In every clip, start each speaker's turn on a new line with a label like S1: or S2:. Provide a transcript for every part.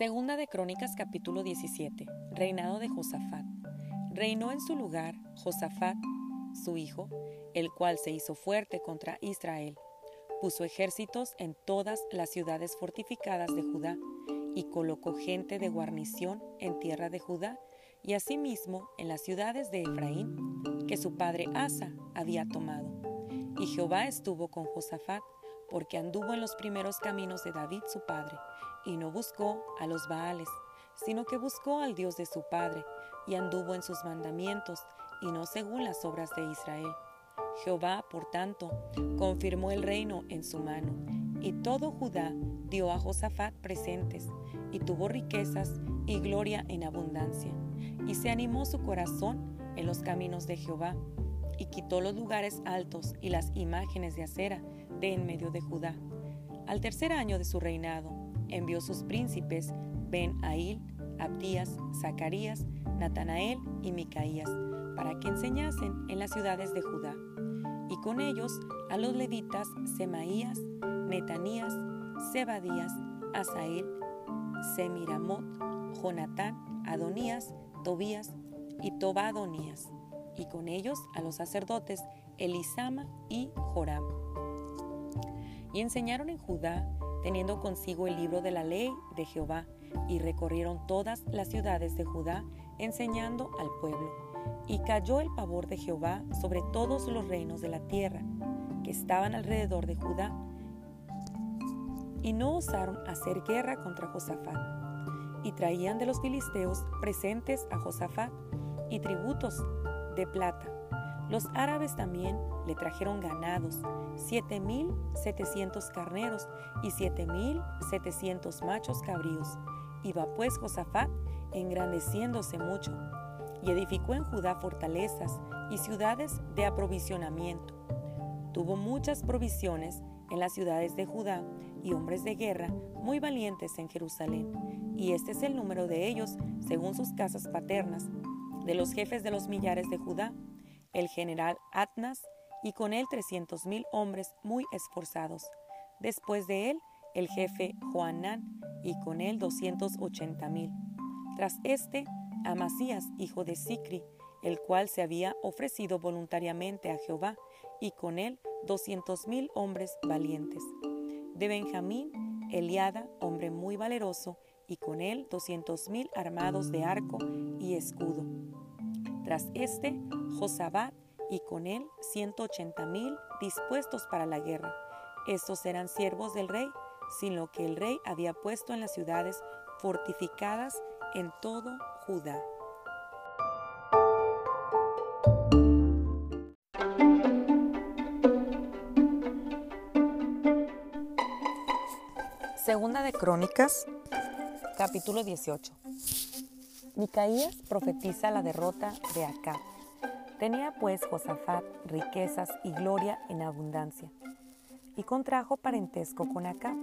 S1: Segunda de Crónicas capítulo 17. Reinado de Josafat. Reinó en su lugar Josafat, su hijo, el cual se hizo fuerte contra Israel. Puso ejércitos en todas las ciudades fortificadas de Judá y colocó gente de guarnición en tierra de Judá y asimismo en las ciudades de Efraín que su padre Asa había tomado. Y Jehová estuvo con Josafat porque anduvo en los primeros caminos de David su padre y no buscó a los Baales, sino que buscó al Dios de su padre, y anduvo en sus mandamientos, y no según las obras de Israel. Jehová, por tanto, confirmó el reino en su mano, y todo Judá dio a Josafat presentes, y tuvo riquezas y gloria en abundancia, y se animó su corazón en los caminos de Jehová, y quitó los lugares altos y las imágenes de acera de en medio de Judá. Al tercer año de su reinado, envió sus príncipes Ben-Ail, Abdías, Zacarías, Natanael y Micaías, para que enseñasen en las ciudades de Judá. Y con ellos a los levitas Semaías, Netanías, Zebadías, Asael, Semiramot, Jonatán, Adonías, Tobías y Tobadonías, y con ellos a los sacerdotes Elisama y Joram. Y enseñaron en Judá teniendo consigo el libro de la ley de Jehová, y recorrieron todas las ciudades de Judá, enseñando al pueblo. Y cayó el pavor de Jehová sobre todos los reinos de la tierra, que estaban alrededor de Judá, y no osaron hacer guerra contra Josafat. Y traían de los filisteos presentes a Josafat y tributos de plata. Los árabes también le trajeron ganados, siete mil setecientos carneros y siete mil setecientos machos cabríos. Iba pues Josafat engrandeciéndose mucho, y edificó en Judá fortalezas y ciudades de aprovisionamiento. Tuvo muchas provisiones en las ciudades de Judá y hombres de guerra muy valientes en Jerusalén. Y este es el número de ellos según sus casas paternas, de los jefes de los millares de Judá, el general Atnas, y con él trescientos mil hombres muy esforzados. Después de él, el jefe Joanán, y con él doscientos ochenta mil. Tras este, Amasías, hijo de Sicri, el cual se había ofrecido voluntariamente a Jehová, y con él doscientos mil hombres valientes. De Benjamín, Eliada, hombre muy valeroso, y con él doscientos mil armados de arco y escudo. Tras este, Josabat, y con él 180 mil dispuestos para la guerra. Estos eran siervos del rey, sin lo que el rey había puesto en las ciudades fortificadas en todo Judá. Segunda de Crónicas, capítulo 18. Micaías profetiza la derrota de Acab. Tenía pues Josafat riquezas y gloria en abundancia, y contrajo parentesco con Acab,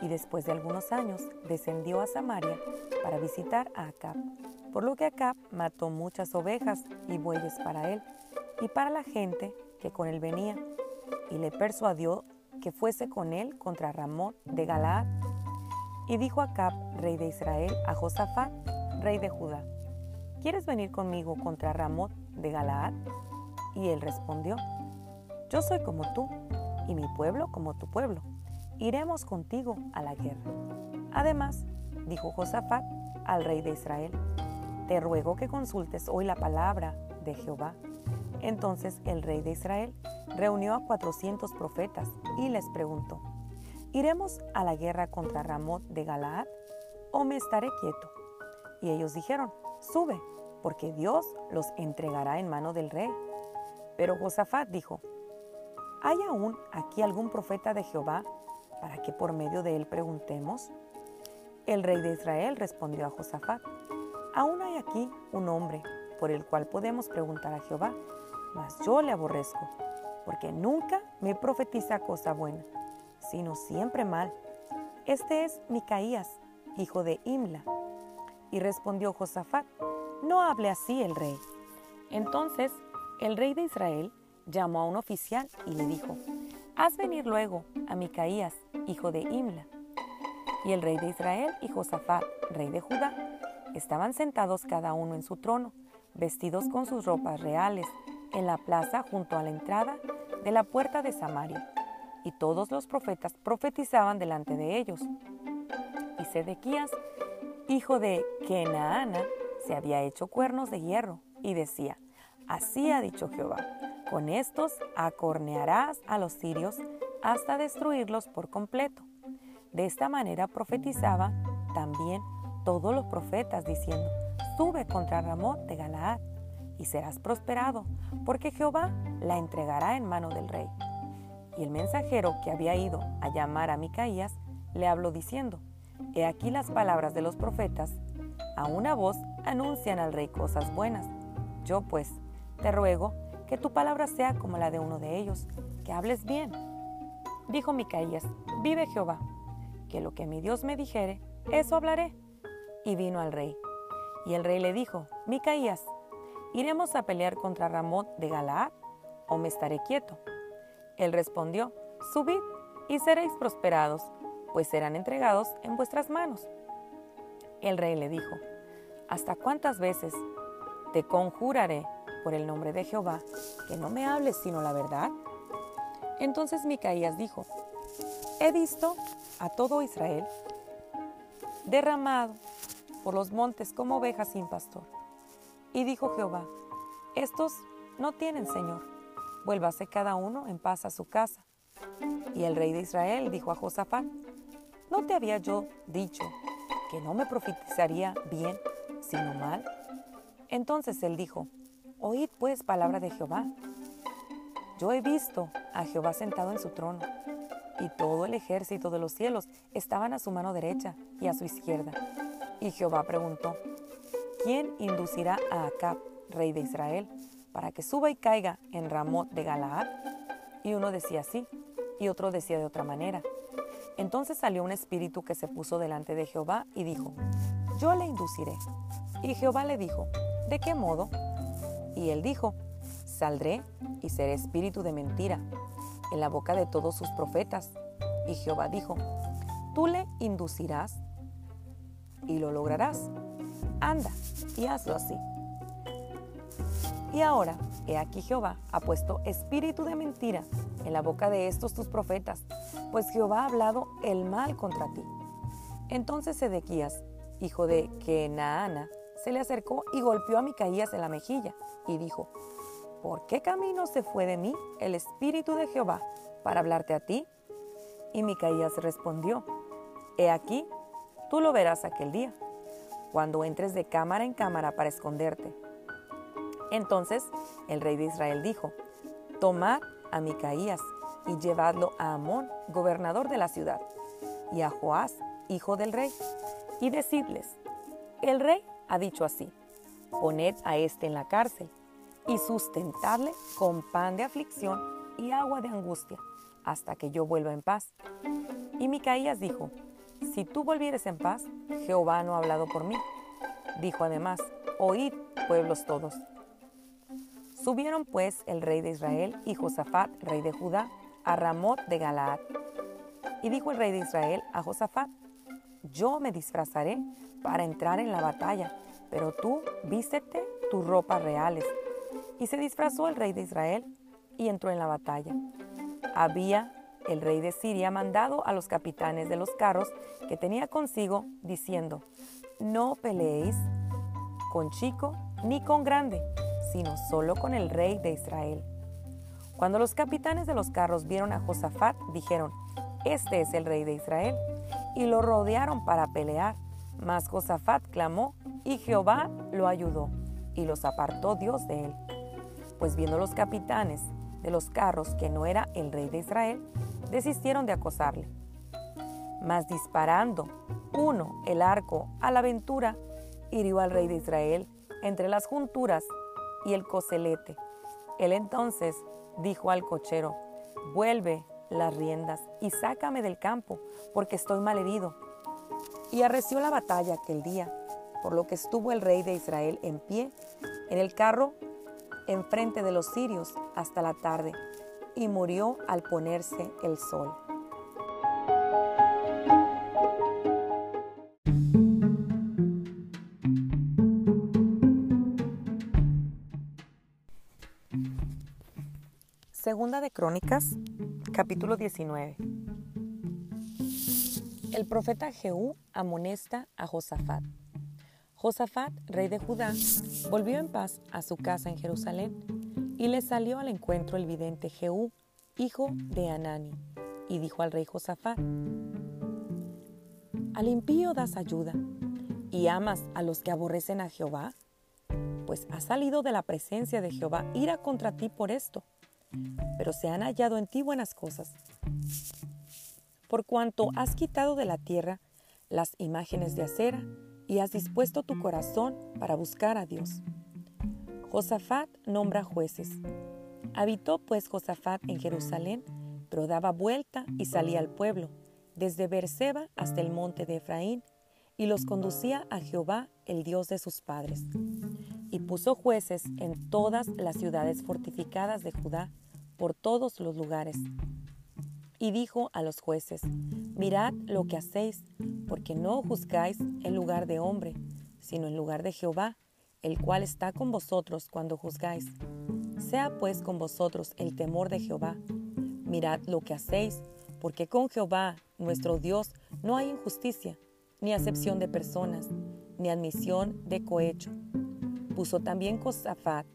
S1: y después de algunos años descendió a Samaria para visitar a Acab, por lo que Acab mató muchas ovejas y bueyes para él y para la gente que con él venía, y le persuadió que fuese con él contra Ramón de Galaad. Y dijo Acab, rey de Israel, a Josafat, rey de Judá, ¿quieres venir conmigo contra Ramón de Galaad? Y él respondió, Yo soy como tú, y mi pueblo como tu pueblo. Iremos contigo a la guerra. Además, dijo Josafat al rey de Israel, Te ruego que consultes hoy la palabra de Jehová. Entonces el rey de Israel reunió a cuatrocientos profetas y les preguntó, ¿Iremos a la guerra contra Ramón de Galaad o me estaré quieto? Y ellos dijeron, Sube, porque Dios los entregará en mano del rey. Pero Josafat dijo, ¿hay aún aquí algún profeta de Jehová para que por medio de él preguntemos? El rey de Israel respondió a Josafat, aún hay aquí un hombre por el cual podemos preguntar a Jehová, mas yo le aborrezco, porque nunca me profetiza cosa buena, sino siempre mal. Este es Micaías, hijo de Imla. Y respondió Josafat, no hable así el rey. Entonces el rey de Israel llamó a un oficial y le dijo, haz venir luego a Micaías, hijo de Imla. Y el rey de Israel y Josafat, rey de Judá, estaban sentados cada uno en su trono, vestidos con sus ropas reales, en la plaza junto a la entrada de la puerta de Samaria. Y todos los profetas profetizaban delante de ellos. Y Sedequías, hijo de Kenaana, se había hecho cuernos de hierro y decía, Así ha dicho Jehová, con estos acornearás a los sirios hasta destruirlos por completo. De esta manera profetizaba también todos los profetas diciendo, sube contra Ramot de Galaad y serás prosperado, porque Jehová la entregará en mano del rey. Y el mensajero que había ido a llamar a Micaías le habló diciendo, He aquí las palabras de los profetas, a una voz anuncian al rey cosas buenas. Yo pues te ruego que tu palabra sea como la de uno de ellos, que hables bien. Dijo Micaías, vive Jehová, que lo que mi Dios me dijere, eso hablaré. Y vino al rey. Y el rey le dijo, Micaías, ¿iremos a pelear contra Ramot de Galaad o me estaré quieto? Él respondió, subid y seréis prosperados, pues serán entregados en vuestras manos. El rey le dijo, ¿hasta cuántas veces te conjuraré por el nombre de Jehová que no me hables sino la verdad? Entonces Micaías dijo, he visto a todo Israel derramado por los montes como ovejas sin pastor. Y dijo Jehová, estos no tienen Señor, vuélvase cada uno en paz a su casa. Y el rey de Israel dijo a Josafat, ¿no te había yo dicho que no me profetizaría bien, sino mal? Entonces él dijo, Oíd pues palabra de Jehová. Yo he visto a Jehová sentado en su trono, y todo el ejército de los cielos estaban a su mano derecha y a su izquierda. Y Jehová preguntó, ¿quién inducirá a Acab, rey de Israel, para que suba y caiga en Ramot de Galaad? Y uno decía así, y otro decía de otra manera. Entonces salió un espíritu que se puso delante de Jehová y dijo, yo le induciré. Y Jehová le dijo, ¿de qué modo? Y él dijo, Saldré y seré espíritu de mentira en la boca de todos sus profetas. Y Jehová dijo, Tú le inducirás y lo lograrás. Anda y hazlo así. Y ahora, he aquí Jehová ha puesto espíritu de mentira en la boca de estos tus profetas, pues Jehová ha hablado el mal contra ti. Entonces Sedequías, hijo de Kenaana, se le acercó y golpeó a Micaías en la mejilla y dijo, ¿por qué camino se fue de mí el Espíritu de Jehová para hablarte a ti? Y Micaías respondió, He aquí, tú lo verás aquel día, cuando entres de cámara en cámara para esconderte. Entonces el rey de Israel dijo, Tomad a Micaías y llevadlo a Amón, gobernador de la ciudad, y a Joás, hijo del rey, y decidles, el rey ha dicho así, poned a éste en la cárcel y sustentadle con pan de aflicción y agua de angustia hasta que yo vuelva en paz. Y Micaías dijo, si tú volvieres en paz, Jehová no ha hablado por mí. Dijo además, oíd, pueblos todos. Subieron pues el rey de Israel y Josafat, rey de Judá, a Ramot de Galaad. Y dijo el rey de Israel a Josafat, yo me disfrazaré para entrar en la batalla, pero tú vístete tus ropas reales. Y se disfrazó el rey de Israel y entró en la batalla. Había el rey de Siria mandado a los capitanes de los carros que tenía consigo, diciendo, no peleéis con chico ni con grande, sino solo con el rey de Israel. Cuando los capitanes de los carros vieron a Josafat, dijeron, este es el rey de Israel, y lo rodearon para pelear. Mas Josafat clamó y Jehová lo ayudó y los apartó Dios de él. Pues viendo los capitanes de los carros que no era el rey de Israel, desistieron de acosarle. Mas disparando uno el arco a la aventura, hirió al rey de Israel entre las junturas y el coselete. Él entonces dijo al cochero, vuelve las riendas y sácame del campo, porque estoy mal herido y arreció la batalla aquel día, por lo que estuvo el rey de Israel en pie en el carro enfrente de los sirios hasta la tarde, y murió al ponerse el sol. Segunda de Crónicas, capítulo 19. El profeta Jehú amonesta a Josafat. Josafat, rey de Judá, volvió en paz a su casa en Jerusalén y le salió al encuentro el vidente Jehú, hijo de Anani, y dijo al rey Josafat, ¿Al impío das ayuda y amas a los que aborrecen a Jehová? Pues ha salido de la presencia de Jehová ira contra ti por esto pero se han hallado en ti buenas cosas. Por cuanto has quitado de la tierra las imágenes de acera y has dispuesto tu corazón para buscar a Dios. Josafat nombra jueces. Habitó pues Josafat en Jerusalén, pero daba vuelta y salía al pueblo, desde Berseba hasta el monte de Efraín, y los conducía a Jehová, el Dios de sus padres. Y puso jueces en todas las ciudades fortificadas de Judá, por todos los lugares. Y dijo a los jueces, mirad lo que hacéis, porque no juzgáis en lugar de hombre, sino en lugar de Jehová, el cual está con vosotros cuando juzgáis. Sea pues con vosotros el temor de Jehová. Mirad lo que hacéis, porque con Jehová, nuestro Dios, no hay injusticia, ni acepción de personas, ni admisión de cohecho. Puso también Josafat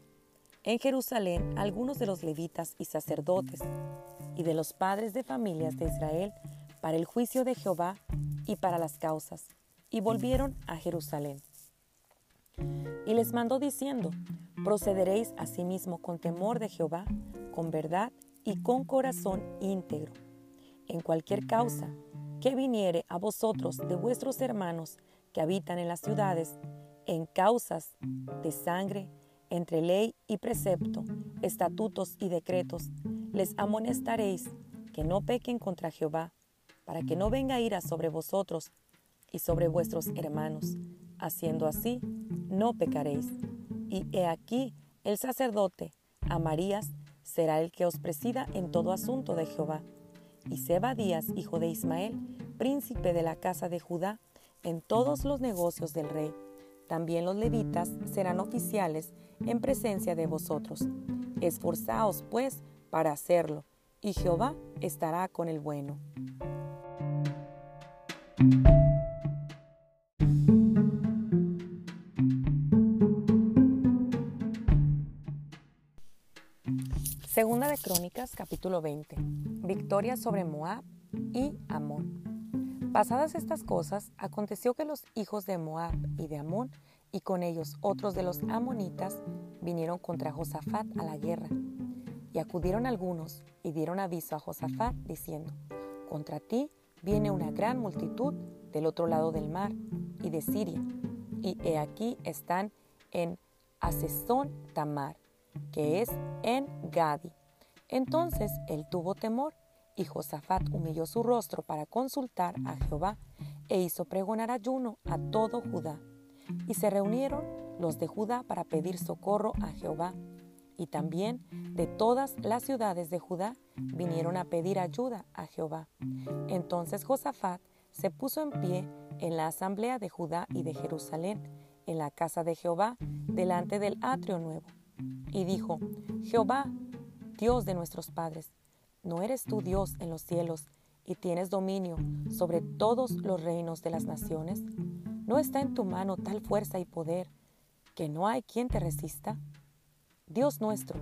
S1: en Jerusalén algunos de los levitas y sacerdotes y de los padres de familias de Israel para el juicio de Jehová y para las causas, y volvieron a Jerusalén. Y les mandó diciendo, procederéis asimismo con temor de Jehová, con verdad y con corazón íntegro. En cualquier causa que viniere a vosotros de vuestros hermanos que habitan en las ciudades, en causas de sangre, entre ley y precepto, estatutos y decretos, les amonestaréis que no pequen contra Jehová, para que no venga ira sobre vosotros y sobre vuestros hermanos. Haciendo así, no pecaréis. Y he aquí, el sacerdote, Amarías, será el que os presida en todo asunto de Jehová. Y Sebadías, hijo de Ismael, príncipe de la casa de Judá, en todos los negocios del rey. También los levitas serán oficiales en presencia de vosotros. Esforzaos, pues, para hacerlo, y Jehová estará con el bueno. Segunda de Crónicas, capítulo 20. Victoria sobre Moab y Amón. Pasadas estas cosas, aconteció que los hijos de Moab y de Amón, y con ellos otros de los amonitas, vinieron contra Josafat a la guerra. Y acudieron algunos y dieron aviso a Josafat, diciendo, Contra ti viene una gran multitud del otro lado del mar y de Siria, y he aquí están en Asesón Tamar, que es en Gadi. Entonces él tuvo temor y Josafat humilló su rostro para consultar a Jehová e hizo pregonar ayuno a todo Judá. Y se reunieron los de Judá para pedir socorro a Jehová. Y también de todas las ciudades de Judá vinieron a pedir ayuda a Jehová. Entonces Josafat se puso en pie en la asamblea de Judá y de Jerusalén, en la casa de Jehová, delante del atrio nuevo. Y dijo, Jehová, Dios de nuestros padres, ¿No eres tú Dios en los cielos y tienes dominio sobre todos los reinos de las naciones? ¿No está en tu mano tal fuerza y poder que no hay quien te resista? Dios nuestro,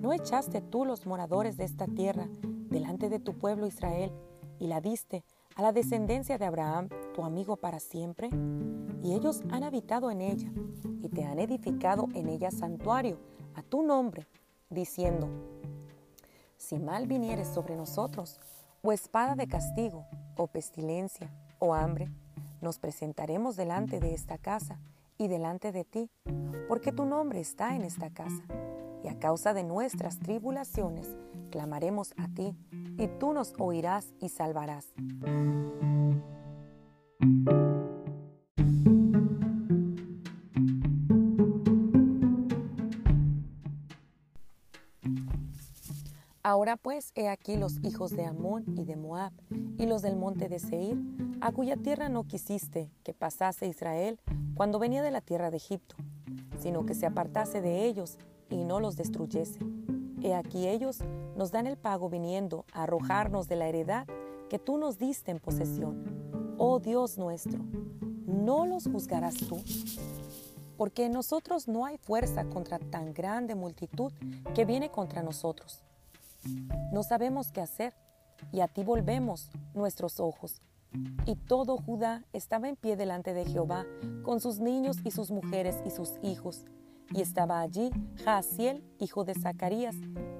S1: ¿no echaste tú los moradores de esta tierra delante de tu pueblo Israel y la diste a la descendencia de Abraham, tu amigo para siempre? Y ellos han habitado en ella y te han edificado en ella santuario a tu nombre, diciendo, si mal viniere sobre nosotros, o espada de castigo, o pestilencia, o hambre, nos presentaremos delante de esta casa y delante de ti, porque tu nombre está en esta casa. Y a causa de nuestras tribulaciones, clamaremos a ti, y tú nos oirás y salvarás. Pues he aquí los hijos de Amón y de Moab y los del monte de Seir, a cuya tierra no quisiste que pasase Israel cuando venía de la tierra de Egipto, sino que se apartase de ellos y no los destruyese. He aquí ellos nos dan el pago viniendo a arrojarnos de la heredad que tú nos diste en posesión. Oh Dios nuestro, ¿no los juzgarás tú? Porque en nosotros no hay fuerza contra tan grande multitud que viene contra nosotros. No sabemos qué hacer y a ti volvemos nuestros ojos. Y todo Judá estaba en pie delante de Jehová, con sus niños y sus mujeres y sus hijos. Y estaba allí Jaasiel, hijo de Zacarías,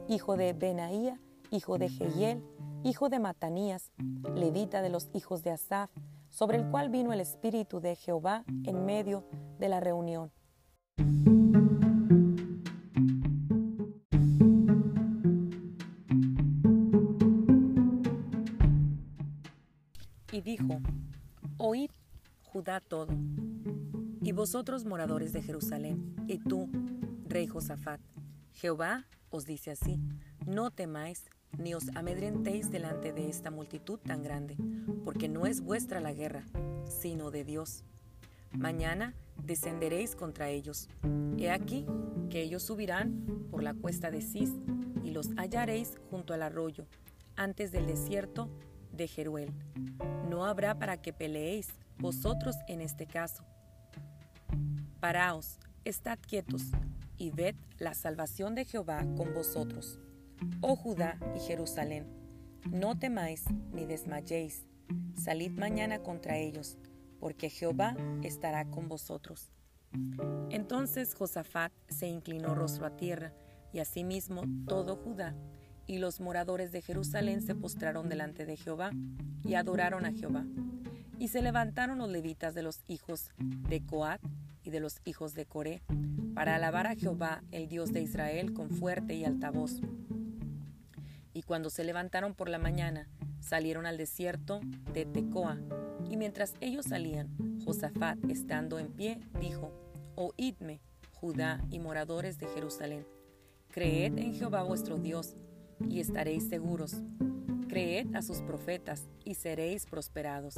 S1: hijo de Benaía, hijo de Jehiel, hijo de Matanías, levita de los hijos de Asaf, sobre el cual vino el Espíritu de Jehová en medio de la reunión. Todo, y vosotros moradores de Jerusalén, y tú, rey Josafat, Jehová os dice así, no temáis ni os amedrentéis delante de esta multitud tan grande, porque no es vuestra la guerra, sino de Dios. Mañana descenderéis contra ellos. He aquí que ellos subirán por la cuesta de Cis, y los hallaréis junto al arroyo, antes del desierto de Jeruel. No habrá para que peleéis vosotros en este caso. Paraos, estad quietos, y ved la salvación de Jehová con vosotros. Oh Judá y Jerusalén, no temáis ni desmayéis, salid mañana contra ellos, porque Jehová estará con vosotros. Entonces Josafat se inclinó rostro a tierra, y asimismo todo Judá, y los moradores de Jerusalén se postraron delante de Jehová, y adoraron a Jehová. Y se levantaron los levitas de los hijos de Coat y de los hijos de Coré, para alabar a Jehová, el Dios de Israel, con fuerte y alta voz. Y cuando se levantaron por la mañana, salieron al desierto de Tecoa. Y mientras ellos salían, Josafat, estando en pie, dijo, Oídme, Judá y moradores de Jerusalén. Creed en Jehová vuestro Dios, y estaréis seguros. Creed a sus profetas, y seréis prosperados.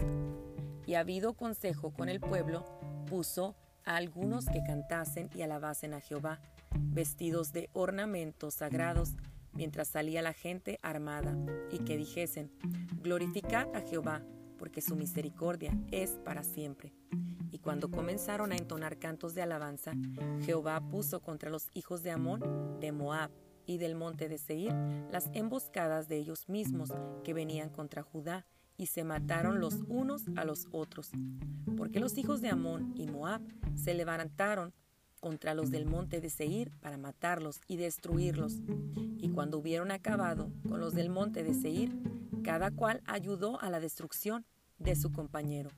S1: Y habido consejo con el pueblo, puso a algunos que cantasen y alabasen a Jehová, vestidos de ornamentos sagrados, mientras salía la gente armada, y que dijesen, Glorificad a Jehová, porque su misericordia es para siempre. Y cuando comenzaron a entonar cantos de alabanza, Jehová puso contra los hijos de Amón, de Moab y del monte de Seir las emboscadas de ellos mismos que venían contra Judá, y se mataron los unos a los otros, porque los hijos de Amón y Moab se levantaron contra los del monte de Seir para matarlos y destruirlos. Y cuando hubieron acabado con los del monte de Seir, cada cual ayudó a la destrucción de su compañero.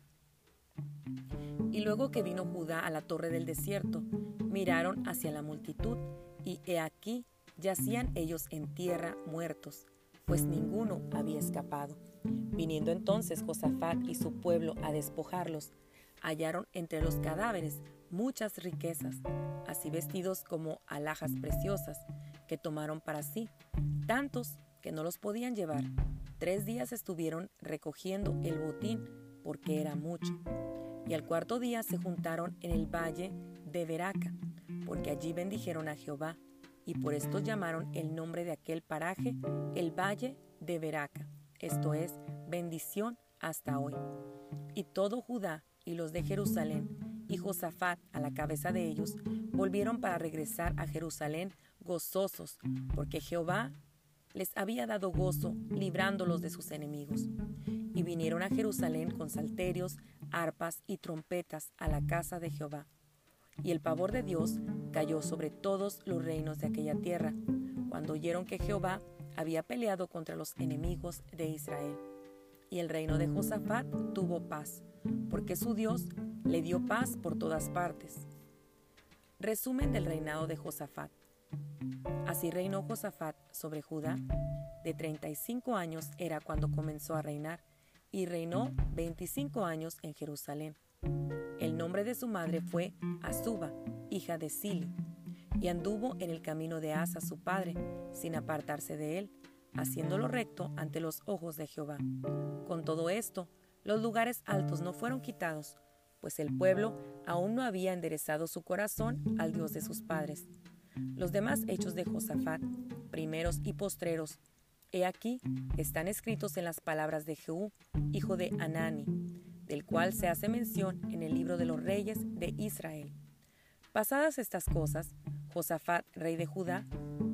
S1: Y luego que vino Judá a la torre del desierto, miraron hacia la multitud, y he aquí yacían ellos en tierra muertos, pues ninguno había escapado. Viniendo entonces Josafat y su pueblo a despojarlos, hallaron entre los cadáveres muchas riquezas, así vestidos como alhajas preciosas, que tomaron para sí, tantos que no los podían llevar. Tres días estuvieron recogiendo el botín, porque era mucho. Y al cuarto día se juntaron en el valle de Veraca, porque allí bendijeron a Jehová, y por esto llamaron el nombre de aquel paraje el valle de Veraca, esto es, bendición hasta hoy. Y todo Judá y los de Jerusalén y Josafat a la cabeza de ellos, volvieron para regresar a Jerusalén gozosos, porque Jehová les había dado gozo librándolos de sus enemigos. Y vinieron a Jerusalén con salterios, arpas y trompetas a la casa de Jehová. Y el pavor de Dios cayó sobre todos los reinos de aquella tierra, cuando oyeron que Jehová había peleado contra los enemigos de Israel. Y el reino de Josafat tuvo paz, porque su Dios le dio paz por todas partes. Resumen del reinado de Josafat. Así reinó Josafat sobre Judá. De 35 años era cuando comenzó a reinar y reinó 25 años en Jerusalén. El nombre de su madre fue Azuba, hija de Sili, y anduvo en el camino de Asa su padre, sin apartarse de él, haciéndolo recto ante los ojos de Jehová. Con todo esto, los lugares altos no fueron quitados, pues el pueblo aún no había enderezado su corazón al Dios de sus padres. Los demás hechos de Josafat, primeros y postreros, he aquí, están escritos en las palabras de Jehú, hijo de Anani, del cual se hace mención en el libro de los reyes de Israel. Pasadas estas cosas, Josafat, rey de Judá,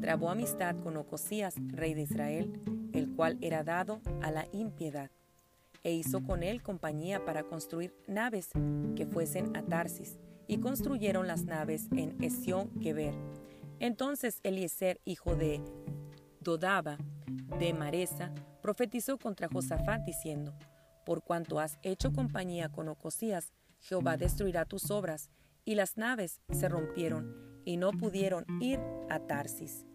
S1: trabó amistad con Ocosías, rey de Israel, el cual era dado a la impiedad, e hizo con él compañía para construir naves que fuesen a Tarsis, y construyeron las naves en Esión Geber. Entonces Eliezer, hijo de Dodaba, de Maresa, profetizó contra Josafat diciendo, Por cuanto has hecho compañía con Ocosías, Jehová destruirá tus obras. Y las naves se rompieron y no pudieron ir a Tarsis.